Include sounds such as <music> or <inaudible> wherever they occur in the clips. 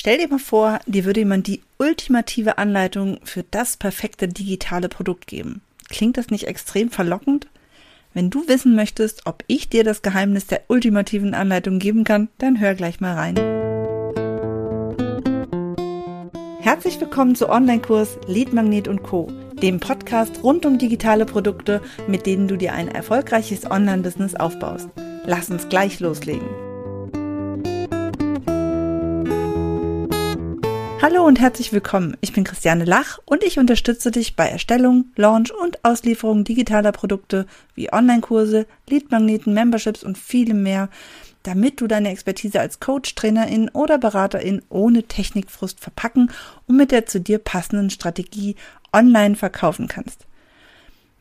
Stell dir mal vor, dir würde jemand die ultimative Anleitung für das perfekte digitale Produkt geben. Klingt das nicht extrem verlockend? Wenn du wissen möchtest, ob ich dir das Geheimnis der ultimativen Anleitung geben kann, dann hör gleich mal rein. Herzlich willkommen zu Online-Kurs Lead Magnet und Co., dem Podcast rund um digitale Produkte, mit denen du dir ein erfolgreiches Online-Business aufbaust. Lass uns gleich loslegen. Hallo und herzlich willkommen. Ich bin Christiane Lach und ich unterstütze dich bei Erstellung, Launch und Auslieferung digitaler Produkte wie Online-Kurse, Leadmagneten, Memberships und vielem mehr, damit du deine Expertise als Coach, Trainerin oder Beraterin ohne Technikfrust verpacken und mit der zu dir passenden Strategie online verkaufen kannst.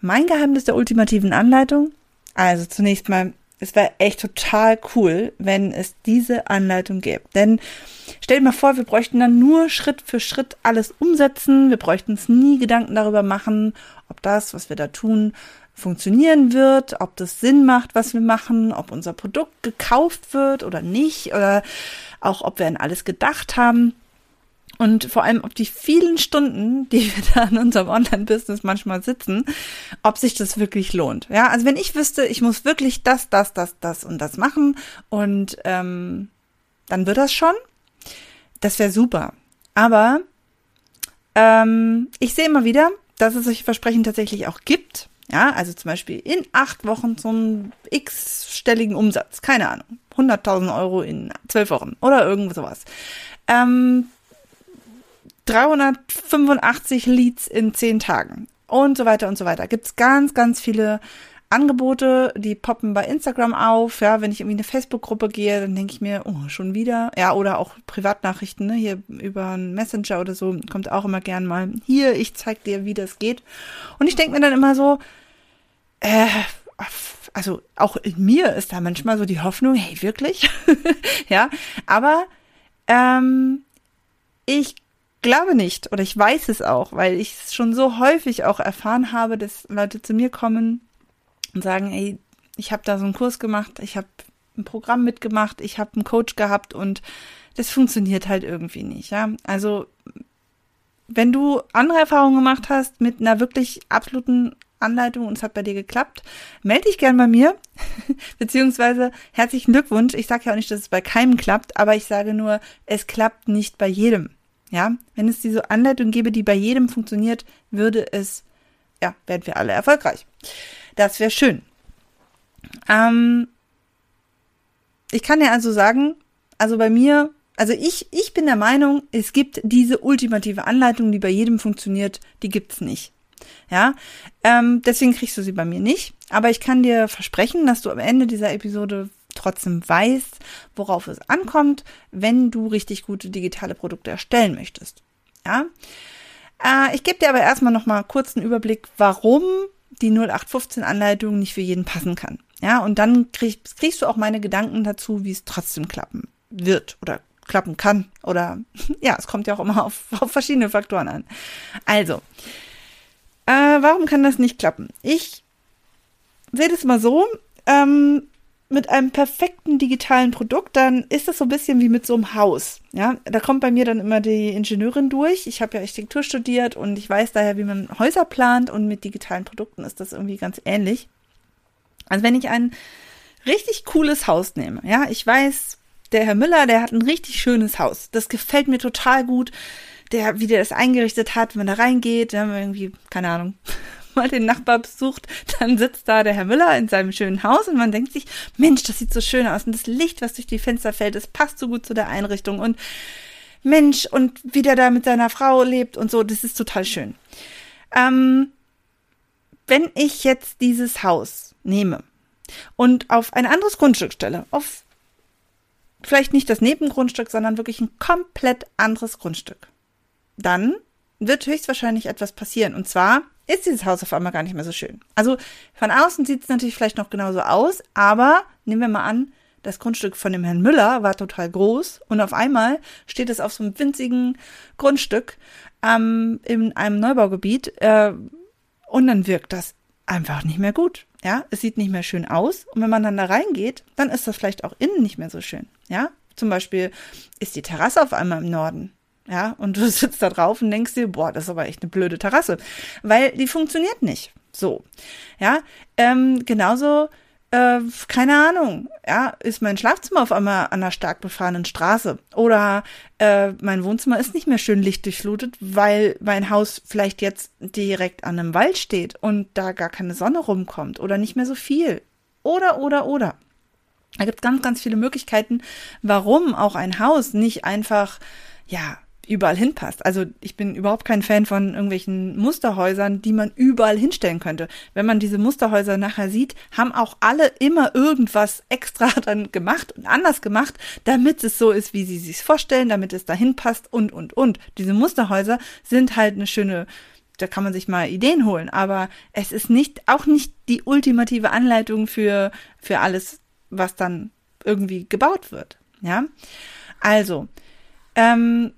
Mein Geheimnis der ultimativen Anleitung? Also zunächst mal es wäre echt total cool, wenn es diese Anleitung gäbe. Denn stell dir mal vor, wir bräuchten dann nur Schritt für Schritt alles umsetzen. Wir bräuchten uns nie Gedanken darüber machen, ob das, was wir da tun, funktionieren wird, ob das Sinn macht, was wir machen, ob unser Produkt gekauft wird oder nicht, oder auch ob wir an alles gedacht haben. Und vor allem, ob die vielen Stunden, die wir da in unserem Online-Business manchmal sitzen, ob sich das wirklich lohnt. Ja, also wenn ich wüsste, ich muss wirklich das, das, das, das und das machen und ähm, dann wird das schon. Das wäre super. Aber ähm, ich sehe immer wieder, dass es solche Versprechen tatsächlich auch gibt. Ja, also zum Beispiel in acht Wochen zum x-stelligen Umsatz. Keine Ahnung. 100.000 Euro in zwölf Wochen oder irgend sowas. Ähm, 385 Leads in 10 Tagen und so weiter und so weiter. Gibt's ganz, ganz viele Angebote, die poppen bei Instagram auf. Ja, wenn ich irgendwie in eine Facebook-Gruppe gehe, dann denke ich mir, oh, schon wieder. Ja, oder auch Privatnachrichten, ne, hier über einen Messenger oder so, kommt auch immer gern mal. Hier, ich zeig dir, wie das geht. Und ich denke mir dann immer so, äh, also auch in mir ist da manchmal so die Hoffnung, hey, wirklich? <laughs> ja, aber ähm, ich glaube nicht oder ich weiß es auch, weil ich es schon so häufig auch erfahren habe, dass Leute zu mir kommen und sagen, ey, ich habe da so einen Kurs gemacht, ich habe ein Programm mitgemacht, ich habe einen Coach gehabt und das funktioniert halt irgendwie nicht, ja? Also wenn du andere Erfahrungen gemacht hast mit einer wirklich absoluten Anleitung und es hat bei dir geklappt, melde dich gern bei mir, <laughs> beziehungsweise herzlichen Glückwunsch. Ich sage ja auch nicht, dass es bei keinem klappt, aber ich sage nur, es klappt nicht bei jedem. Ja, wenn es diese Anleitung gäbe, die bei jedem funktioniert, würde es, ja, wären wir alle erfolgreich. Das wäre schön. Ähm, ich kann ja also sagen, also bei mir, also ich, ich bin der Meinung, es gibt diese ultimative Anleitung, die bei jedem funktioniert, die gibt's nicht. Ja, ähm, deswegen kriegst du sie bei mir nicht. Aber ich kann dir versprechen, dass du am Ende dieser Episode trotzdem weißt, worauf es ankommt, wenn du richtig gute digitale Produkte erstellen möchtest. Ja? Äh, ich gebe dir aber erstmal noch mal kurz einen Überblick, warum die 0815 Anleitung nicht für jeden passen kann. Ja, und dann krieg, kriegst du auch meine Gedanken dazu, wie es trotzdem klappen wird oder klappen kann. Oder <laughs> ja, es kommt ja auch immer auf, <laughs> auf verschiedene Faktoren an. Also, äh, warum kann das nicht klappen? Ich sehe das mal so. Ähm, mit einem perfekten digitalen Produkt, dann ist das so ein bisschen wie mit so einem Haus. Ja, da kommt bei mir dann immer die Ingenieurin durch. Ich habe ja Architektur studiert und ich weiß daher, wie man Häuser plant und mit digitalen Produkten ist das irgendwie ganz ähnlich. Also wenn ich ein richtig cooles Haus nehme, ja, ich weiß, der Herr Müller, der hat ein richtig schönes Haus. Das gefällt mir total gut. Der, wie der das eingerichtet hat, wenn er reingeht, dann irgendwie, keine Ahnung, mal den Nachbar besucht, dann sitzt da der Herr Müller in seinem schönen Haus und man denkt sich, Mensch, das sieht so schön aus und das Licht, was durch die Fenster fällt, das passt so gut zu der Einrichtung und Mensch und wie der da mit seiner Frau lebt und so, das ist total schön. Ähm, wenn ich jetzt dieses Haus nehme und auf ein anderes Grundstück stelle, auf vielleicht nicht das Nebengrundstück, sondern wirklich ein komplett anderes Grundstück, dann wird höchstwahrscheinlich etwas passieren. Und zwar ist dieses Haus auf einmal gar nicht mehr so schön. Also von außen sieht es natürlich vielleicht noch genauso aus, aber nehmen wir mal an, das Grundstück von dem Herrn Müller war total groß und auf einmal steht es auf so einem winzigen Grundstück ähm, in einem Neubaugebiet äh, und dann wirkt das einfach nicht mehr gut. Ja, es sieht nicht mehr schön aus und wenn man dann da reingeht, dann ist das vielleicht auch innen nicht mehr so schön. Ja, Zum Beispiel ist die Terrasse auf einmal im Norden. Ja, und du <laughs> sitzt da drauf und denkst dir, boah, das ist aber echt eine blöde Terrasse, weil die funktioniert nicht. So, ja, ähm, genauso äh, keine Ahnung, ja, ist mein Schlafzimmer auf einmal an einer stark befahrenen Straße oder äh, mein Wohnzimmer ist nicht mehr schön lichtdurchflutet, weil mein Haus vielleicht jetzt direkt an einem Wald steht und da gar keine Sonne rumkommt oder nicht mehr so viel. Oder, oder, oder. Da gibt ganz, ganz viele Möglichkeiten, warum auch ein Haus nicht einfach, ja, überall hinpasst. Also ich bin überhaupt kein Fan von irgendwelchen Musterhäusern, die man überall hinstellen könnte. Wenn man diese Musterhäuser nachher sieht, haben auch alle immer irgendwas extra <laughs> dann gemacht und anders gemacht, damit es so ist, wie sie sich vorstellen, damit es dahin passt und, und, und. Diese Musterhäuser sind halt eine schöne da kann man sich mal Ideen holen, aber es ist nicht, auch nicht die ultimative Anleitung für, für alles, was dann irgendwie gebaut wird. Ja, also, ähm,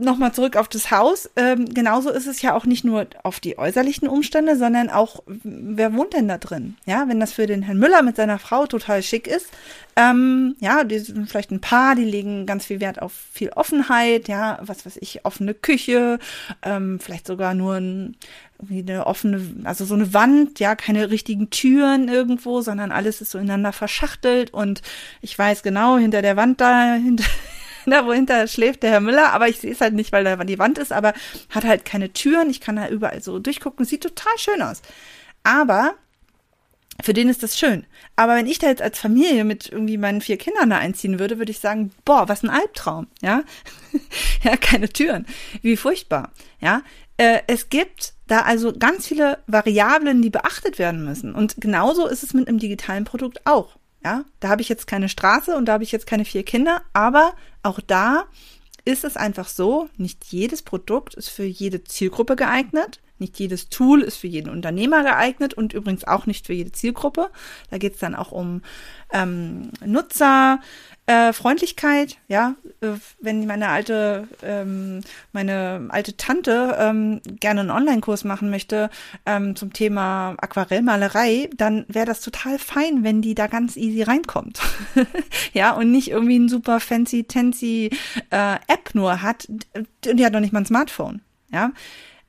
nochmal zurück auf das Haus. Ähm, genauso ist es ja auch nicht nur auf die äußerlichen Umstände, sondern auch, wer wohnt denn da drin? Ja, wenn das für den Herrn Müller mit seiner Frau total schick ist, ähm, ja, die sind vielleicht ein Paar, die legen ganz viel Wert auf viel Offenheit, ja, was weiß ich, offene Küche, ähm, vielleicht sogar nur ein, irgendwie eine offene, also so eine Wand, ja, keine richtigen Türen irgendwo, sondern alles ist so ineinander verschachtelt und ich weiß genau, hinter der Wand da, hinter, <laughs> da wohinter schläft der Herr Müller, aber ich sehe es halt nicht, weil da die Wand ist, aber hat halt keine Türen. Ich kann da überall so durchgucken. Sieht total schön aus. Aber für den ist das schön. Aber wenn ich da jetzt als Familie mit irgendwie meinen vier Kindern da einziehen würde, würde ich sagen, boah, was ein Albtraum, ja? <laughs> ja, keine Türen. Wie furchtbar, ja? Äh, es gibt da also ganz viele Variablen, die beachtet werden müssen. Und genauso ist es mit einem digitalen Produkt auch. Ja, da habe ich jetzt keine Straße und da habe ich jetzt keine vier Kinder, aber auch da ist es einfach so, nicht jedes Produkt ist für jede Zielgruppe geeignet. Nicht jedes Tool ist für jeden Unternehmer geeignet und übrigens auch nicht für jede Zielgruppe. Da geht es dann auch um ähm, Nutzer, äh, ja, wenn meine alte, ähm, meine alte Tante ähm, gerne einen Online-Kurs machen möchte ähm, zum Thema Aquarellmalerei, dann wäre das total fein, wenn die da ganz easy reinkommt. <laughs> ja, und nicht irgendwie ein super fancy, tancy äh, App nur hat. Die hat noch nicht mal ein Smartphone. Ja.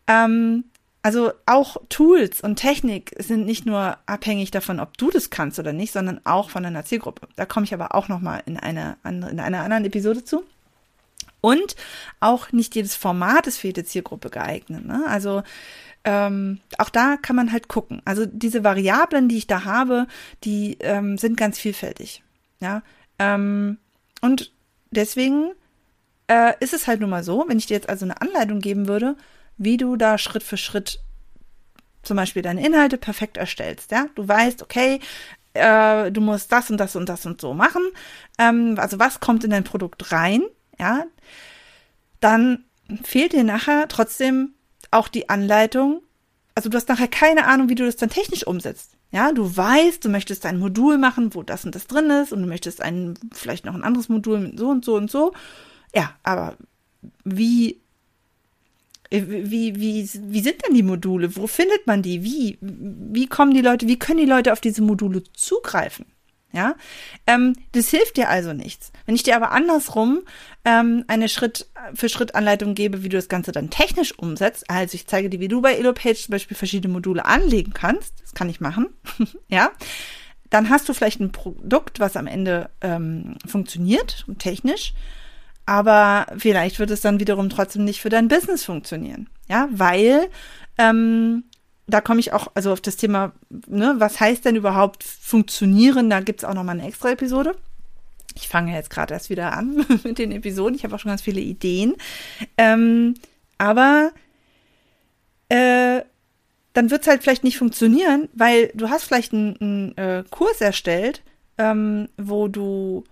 Ähm, also auch Tools und Technik sind nicht nur abhängig davon, ob du das kannst oder nicht, sondern auch von deiner Zielgruppe. Da komme ich aber auch noch mal in einer in einer anderen Episode zu. Und auch nicht jedes Format ist für jede Zielgruppe geeignet. Ne? Also ähm, auch da kann man halt gucken. Also diese Variablen, die ich da habe, die ähm, sind ganz vielfältig. Ja, ähm, und deswegen äh, ist es halt nun mal so, wenn ich dir jetzt also eine Anleitung geben würde, wie du da Schritt für Schritt zum Beispiel deine Inhalte perfekt erstellst. Ja, du weißt, okay, äh, du musst das und das und das und so machen. Ähm, also was kommt in dein Produkt rein? Ja, dann fehlt dir nachher trotzdem auch die Anleitung. Also du hast nachher keine Ahnung, wie du das dann technisch umsetzt. Ja, du weißt, du möchtest ein Modul machen, wo das und das drin ist und du möchtest ein, vielleicht noch ein anderes Modul mit so und so und so. Ja, aber wie wie, wie, wie sind denn die Module? Wo findet man die? Wie, wie kommen die Leute, wie können die Leute auf diese Module zugreifen? Ja, ähm, das hilft dir also nichts. Wenn ich dir aber andersrum ähm, eine Schritt für Schritt Anleitung gebe, wie du das Ganze dann technisch umsetzt, also ich zeige dir, wie du bei EloPage zum Beispiel verschiedene Module anlegen kannst, das kann ich machen, <laughs> ja, dann hast du vielleicht ein Produkt, was am Ende ähm, funktioniert, technisch, aber vielleicht wird es dann wiederum trotzdem nicht für dein Business funktionieren. Ja, weil ähm, da komme ich auch, also auf das Thema, ne, was heißt denn überhaupt funktionieren? Da gibt's auch noch mal eine extra Episode. Ich fange jetzt gerade erst wieder an <laughs> mit den Episoden. Ich habe auch schon ganz viele Ideen. Ähm, aber äh, dann wird's halt vielleicht nicht funktionieren, weil du hast vielleicht einen, einen äh, Kurs erstellt, ähm, wo du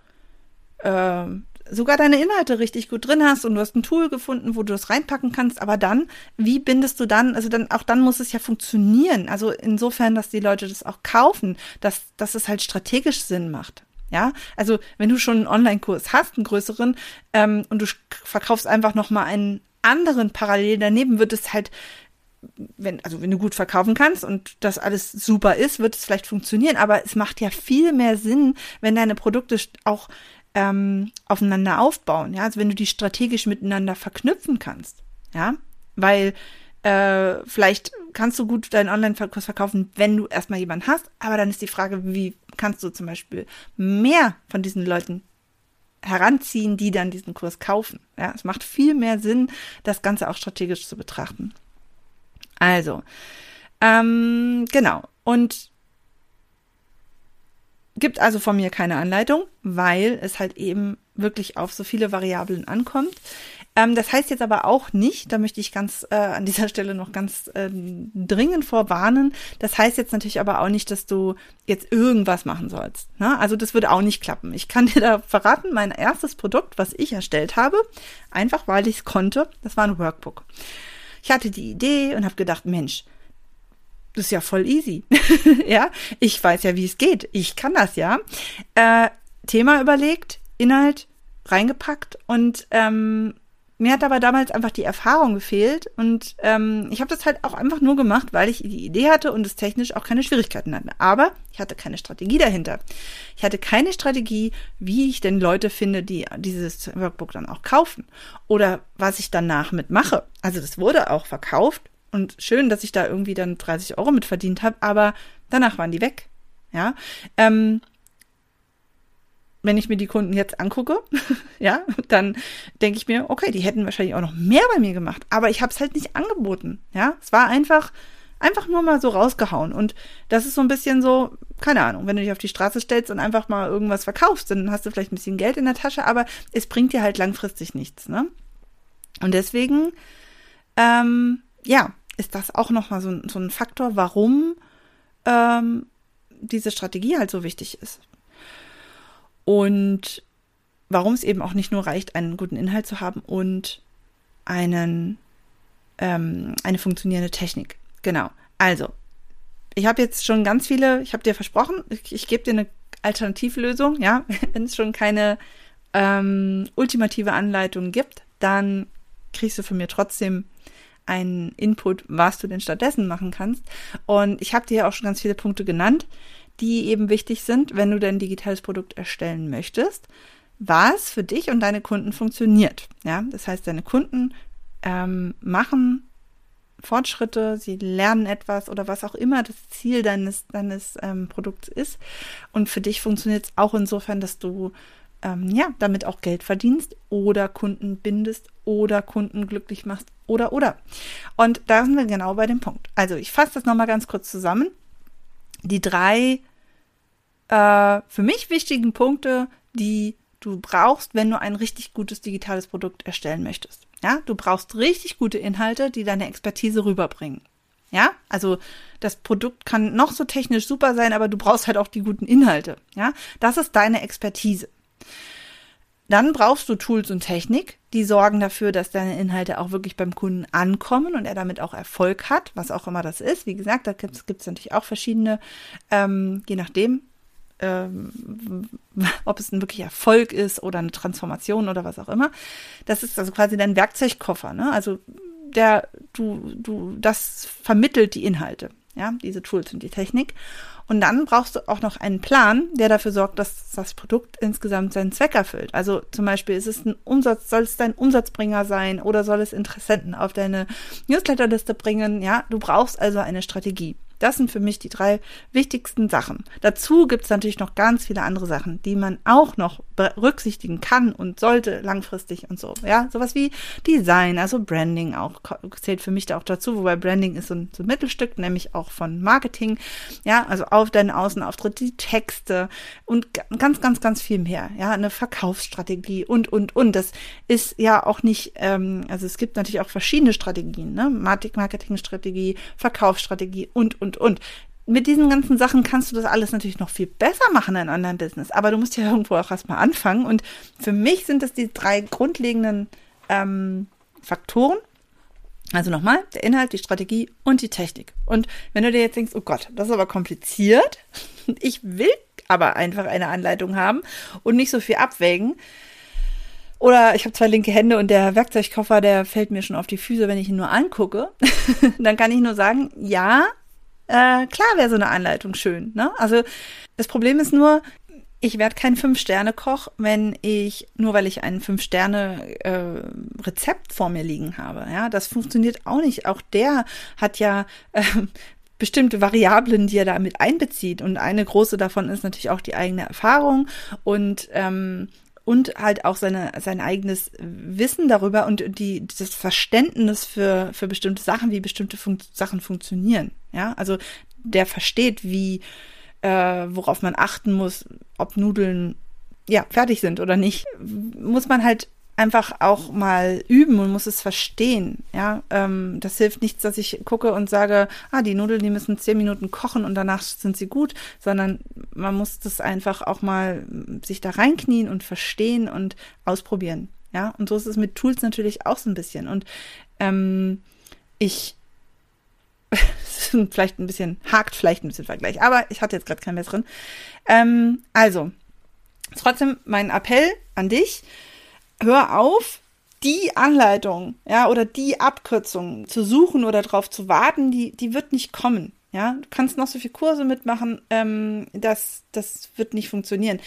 äh, sogar deine Inhalte richtig gut drin hast und du hast ein Tool gefunden, wo du das reinpacken kannst, aber dann, wie bindest du dann, also dann, auch dann muss es ja funktionieren. Also insofern, dass die Leute das auch kaufen, dass, dass es halt strategisch Sinn macht. Ja, also wenn du schon einen Online-Kurs hast, einen größeren, ähm, und du verkaufst einfach nochmal einen anderen parallel daneben, wird es halt wenn, also wenn du gut verkaufen kannst und das alles super ist, wird es vielleicht funktionieren. Aber es macht ja viel mehr Sinn, wenn deine Produkte auch ähm, aufeinander aufbauen. Ja, also wenn du die strategisch miteinander verknüpfen kannst. Ja, weil äh, vielleicht kannst du gut deinen Online-Kurs verkaufen, wenn du erstmal jemanden hast. Aber dann ist die Frage, wie kannst du zum Beispiel mehr von diesen Leuten heranziehen, die dann diesen Kurs kaufen. Ja, es macht viel mehr Sinn, das Ganze auch strategisch zu betrachten. Also, ähm, genau. Und gibt also von mir keine Anleitung, weil es halt eben wirklich auf so viele Variablen ankommt. Ähm, das heißt jetzt aber auch nicht, da möchte ich ganz äh, an dieser <laughs> Stelle noch ganz äh, dringend vorwarnen. Das heißt jetzt natürlich aber auch nicht, dass du jetzt irgendwas machen sollst. Ne? Also das würde auch nicht klappen. Ich kann <laughs> dir da verraten, mein erstes Produkt, was ich erstellt habe, einfach weil ich es konnte, das war ein Workbook. Ich hatte die Idee und habe gedacht, Mensch, das ist ja voll easy. <laughs> ja, ich weiß ja, wie es geht. Ich kann das ja. Äh, Thema überlegt, Inhalt reingepackt und ähm, mir hat aber damals einfach die Erfahrung gefehlt und ähm, ich habe das halt auch einfach nur gemacht, weil ich die Idee hatte und es technisch auch keine Schwierigkeiten hatte. Aber ich hatte keine Strategie dahinter. Ich hatte keine Strategie, wie ich denn Leute finde, die dieses Workbook dann auch kaufen oder was ich danach mitmache. Also das wurde auch verkauft und schön, dass ich da irgendwie dann 30 Euro mit verdient habe, aber danach waren die weg. Ja, ähm, wenn ich mir die Kunden jetzt angucke, <laughs> ja, dann denke ich mir, okay, die hätten wahrscheinlich auch noch mehr bei mir gemacht, aber ich habe es halt nicht angeboten, ja. Es war einfach, einfach nur mal so rausgehauen und das ist so ein bisschen so, keine Ahnung, wenn du dich auf die Straße stellst und einfach mal irgendwas verkaufst, dann hast du vielleicht ein bisschen Geld in der Tasche, aber es bringt dir halt langfristig nichts, ne? Und deswegen, ähm, ja, ist das auch nochmal so, so ein Faktor, warum ähm, diese Strategie halt so wichtig ist. Und warum es eben auch nicht nur reicht, einen guten Inhalt zu haben und einen, ähm, eine funktionierende Technik. Genau. Also, ich habe jetzt schon ganz viele, ich habe dir versprochen, ich, ich gebe dir eine Alternativlösung, ja, <laughs> wenn es schon keine ähm, ultimative Anleitung gibt, dann kriegst du von mir trotzdem einen Input, was du denn stattdessen machen kannst. Und ich habe dir ja auch schon ganz viele Punkte genannt die eben wichtig sind, wenn du dein digitales Produkt erstellen möchtest, was für dich und deine Kunden funktioniert. Ja, das heißt, deine Kunden ähm, machen Fortschritte, sie lernen etwas oder was auch immer das Ziel deines, deines ähm, Produkts ist. Und für dich funktioniert es auch insofern, dass du ähm, ja damit auch Geld verdienst oder Kunden bindest oder Kunden glücklich machst oder oder. Und da sind wir genau bei dem Punkt. Also ich fasse das nochmal ganz kurz zusammen die drei äh, für mich wichtigen Punkte, die du brauchst, wenn du ein richtig gutes digitales Produkt erstellen möchtest. Ja, du brauchst richtig gute Inhalte, die deine Expertise rüberbringen. Ja, also das Produkt kann noch so technisch super sein, aber du brauchst halt auch die guten Inhalte. Ja, das ist deine Expertise. Dann brauchst du Tools und Technik, die sorgen dafür, dass deine Inhalte auch wirklich beim Kunden ankommen und er damit auch Erfolg hat, was auch immer das ist. Wie gesagt, da gibt es natürlich auch verschiedene, ähm, je nachdem, ähm, ob es ein wirklich Erfolg ist oder eine Transformation oder was auch immer. Das ist also quasi dein Werkzeugkoffer, ne? Also der, du, du, das vermittelt die Inhalte, ja, diese Tools und die Technik. Und dann brauchst du auch noch einen Plan, der dafür sorgt, dass das Produkt insgesamt seinen Zweck erfüllt. Also zum Beispiel ist es ein Umsatz, soll es dein Umsatzbringer sein oder soll es Interessenten auf deine Newsletterliste bringen? Ja, du brauchst also eine Strategie. Das sind für mich die drei wichtigsten Sachen. Dazu gibt es natürlich noch ganz viele andere Sachen, die man auch noch berücksichtigen kann und sollte langfristig und so. Ja, sowas wie Design, also Branding auch zählt für mich da auch dazu, wobei Branding ist so ein, so ein Mittelstück, nämlich auch von Marketing. Ja, also auf deinen Außenauftritt, die Texte und ganz, ganz, ganz viel mehr. Ja, eine Verkaufsstrategie und, und, und. Das ist ja auch nicht, ähm, also es gibt natürlich auch verschiedene Strategien, ne? Marketingstrategie, Verkaufsstrategie und, und, und. Mit diesen ganzen Sachen kannst du das alles natürlich noch viel besser machen in einem Business. Aber du musst ja <laughs> irgendwo auch erstmal anfangen. Und für mich sind das die drei grundlegenden ähm, Faktoren. Also nochmal, der Inhalt, die Strategie und die Technik. Und wenn du dir jetzt denkst, oh Gott, das ist aber kompliziert, <laughs> ich will aber einfach eine Anleitung haben und nicht so viel abwägen, Oder ich habe zwei linke Hände und der Werkzeugkoffer, der fällt mir schon auf die Füße, wenn ich ihn nur angucke. <laughs> dann kann ich nur sagen, ja, äh, klar wäre so eine Anleitung schön. Ne? Also das Problem ist nur, ich werde kein Fünf-Sterne-Koch, wenn ich, nur weil ich ein Fünf-Sterne-Rezept äh, vor mir liegen habe. Ja, das funktioniert auch nicht. Auch der hat ja äh, bestimmte Variablen, die er damit einbezieht. Und eine große davon ist natürlich auch die eigene Erfahrung und ähm, und halt auch seine, sein eigenes Wissen darüber und die, das Verständnis für, für bestimmte Sachen, wie bestimmte Fun Sachen funktionieren. Ja, also der versteht, wie, äh, worauf man achten muss, ob Nudeln ja fertig sind oder nicht, muss man halt einfach auch mal üben und muss es verstehen. Ja, ähm, das hilft nichts, dass ich gucke und sage, ah, die Nudeln, die müssen zehn Minuten kochen und danach sind sie gut, sondern man muss das einfach auch mal sich da reinknien und verstehen und ausprobieren. Ja, und so ist es mit Tools natürlich auch so ein bisschen. Und ähm, ich <laughs> vielleicht ein bisschen, hakt vielleicht ein bisschen Vergleich, aber ich hatte jetzt gerade keinen besseren. Ähm, also, trotzdem mein Appell an dich, hör auf, die Anleitung, ja, oder die Abkürzung zu suchen oder darauf zu warten, die, die wird nicht kommen. Ja, du kannst noch so viele Kurse mitmachen, ähm, das, das wird nicht funktionieren.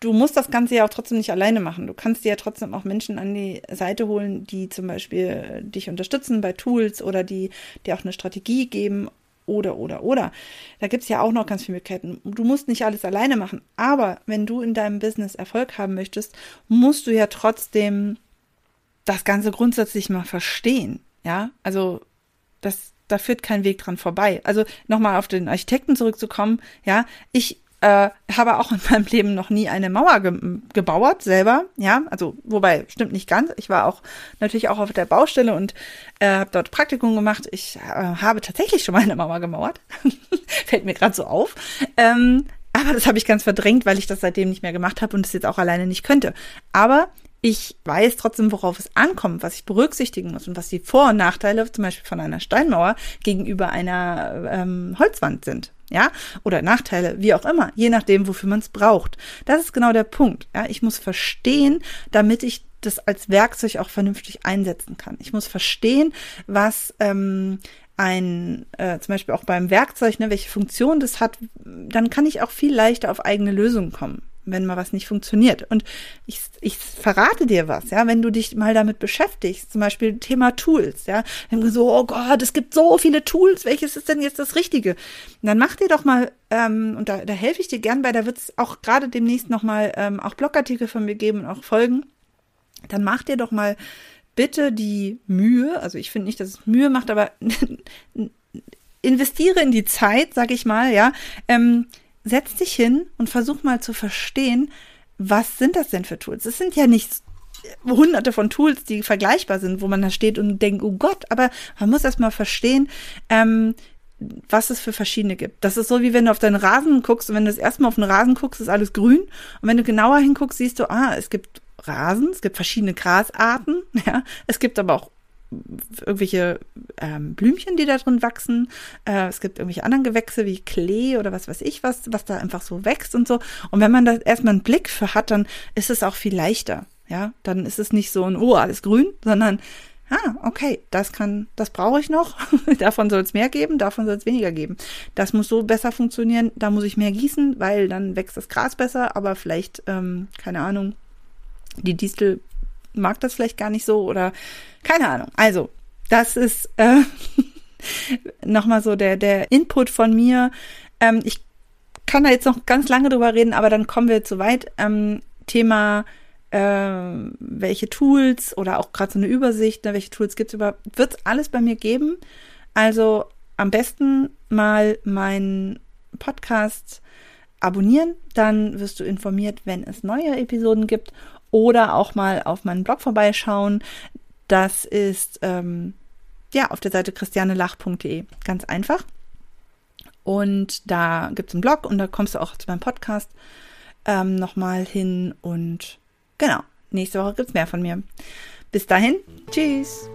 Du musst das Ganze ja auch trotzdem nicht alleine machen. Du kannst dir ja trotzdem auch Menschen an die Seite holen, die zum Beispiel dich unterstützen bei Tools oder die dir auch eine Strategie geben oder, oder, oder. Da gibt's ja auch noch ganz viele Möglichkeiten. Du musst nicht alles alleine machen, aber wenn du in deinem Business Erfolg haben möchtest, musst du ja trotzdem das Ganze grundsätzlich mal verstehen. Ja, also das, da führt kein Weg dran vorbei. Also nochmal auf den Architekten zurückzukommen, ja, ich äh, habe auch in meinem Leben noch nie eine Mauer ge gebaut selber, ja, also wobei stimmt nicht ganz. Ich war auch natürlich auch auf der Baustelle und äh, habe dort Praktikum gemacht. Ich äh, habe tatsächlich schon mal eine Mauer gemauert, <laughs> fällt mir gerade so auf. Ähm, aber das habe ich ganz verdrängt, weil ich das seitdem nicht mehr gemacht habe und es jetzt auch alleine nicht könnte. Aber ich weiß trotzdem, worauf es ankommt, was ich berücksichtigen muss und was die Vor- und Nachteile zum Beispiel von einer Steinmauer gegenüber einer ähm, Holzwand sind ja, oder Nachteile, wie auch immer, je nachdem, wofür man es braucht. Das ist genau der Punkt. Ja, ich muss verstehen, damit ich das als Werkzeug auch vernünftig einsetzen kann. Ich muss verstehen, was ähm, ein, äh, zum Beispiel auch beim Werkzeug, ne, welche Funktion das hat, dann kann ich auch viel leichter auf eigene Lösungen kommen wenn mal was nicht funktioniert. Und ich, ich verrate dir was, ja, wenn du dich mal damit beschäftigst, zum Beispiel Thema Tools, ja, dann so, oh Gott, es gibt so viele Tools, welches ist denn jetzt das Richtige? Und dann mach dir doch mal, ähm, und da, da helfe ich dir gern bei, da wird es auch gerade demnächst nochmal ähm, auch Blogartikel von mir geben und auch Folgen. Dann mach dir doch mal bitte die Mühe, also ich finde nicht, dass es Mühe macht, aber <laughs> investiere in die Zeit, sag ich mal, ja, ähm, setz dich hin und versuch mal zu verstehen, was sind das denn für Tools? Es sind ja nicht hunderte von Tools, die vergleichbar sind, wo man da steht und denkt, oh Gott, aber man muss erst mal verstehen, ähm, was es für verschiedene gibt. Das ist so, wie wenn du auf deinen Rasen guckst und wenn du das erste Mal auf den Rasen guckst, ist alles grün. Und wenn du genauer hinguckst, siehst du, ah, es gibt Rasen, es gibt verschiedene Grasarten, <laughs> ja. Es gibt aber auch irgendwelche ähm, Blümchen, die da drin wachsen. Äh, es gibt irgendwelche anderen Gewächse wie Klee oder was weiß ich was, was da einfach so wächst und so. Und wenn man da erstmal einen Blick für hat, dann ist es auch viel leichter. Ja, dann ist es nicht so ein, oh, alles grün, sondern, ah, okay, das kann, das brauche ich noch. <laughs> davon soll es mehr geben, davon soll es weniger geben. Das muss so besser funktionieren, da muss ich mehr gießen, weil dann wächst das Gras besser, aber vielleicht, ähm, keine Ahnung, die Distel mag das vielleicht gar nicht so oder keine Ahnung. Also, das ist äh, <laughs> nochmal so der, der Input von mir. Ähm, ich kann da jetzt noch ganz lange drüber reden, aber dann kommen wir zu weit. Ähm, Thema äh, welche Tools oder auch gerade so eine Übersicht, ne, welche Tools gibt es überhaupt, wird es alles bei mir geben. Also am besten mal meinen Podcast abonnieren, dann wirst du informiert, wenn es neue Episoden gibt oder auch mal auf meinen Blog vorbeischauen. Das ist ähm, ja auf der Seite christianelach.de. Ganz einfach. Und da gibt es einen Blog und da kommst du auch zu meinem Podcast ähm, nochmal hin. Und genau, nächste Woche gibt es mehr von mir. Bis dahin, tschüss.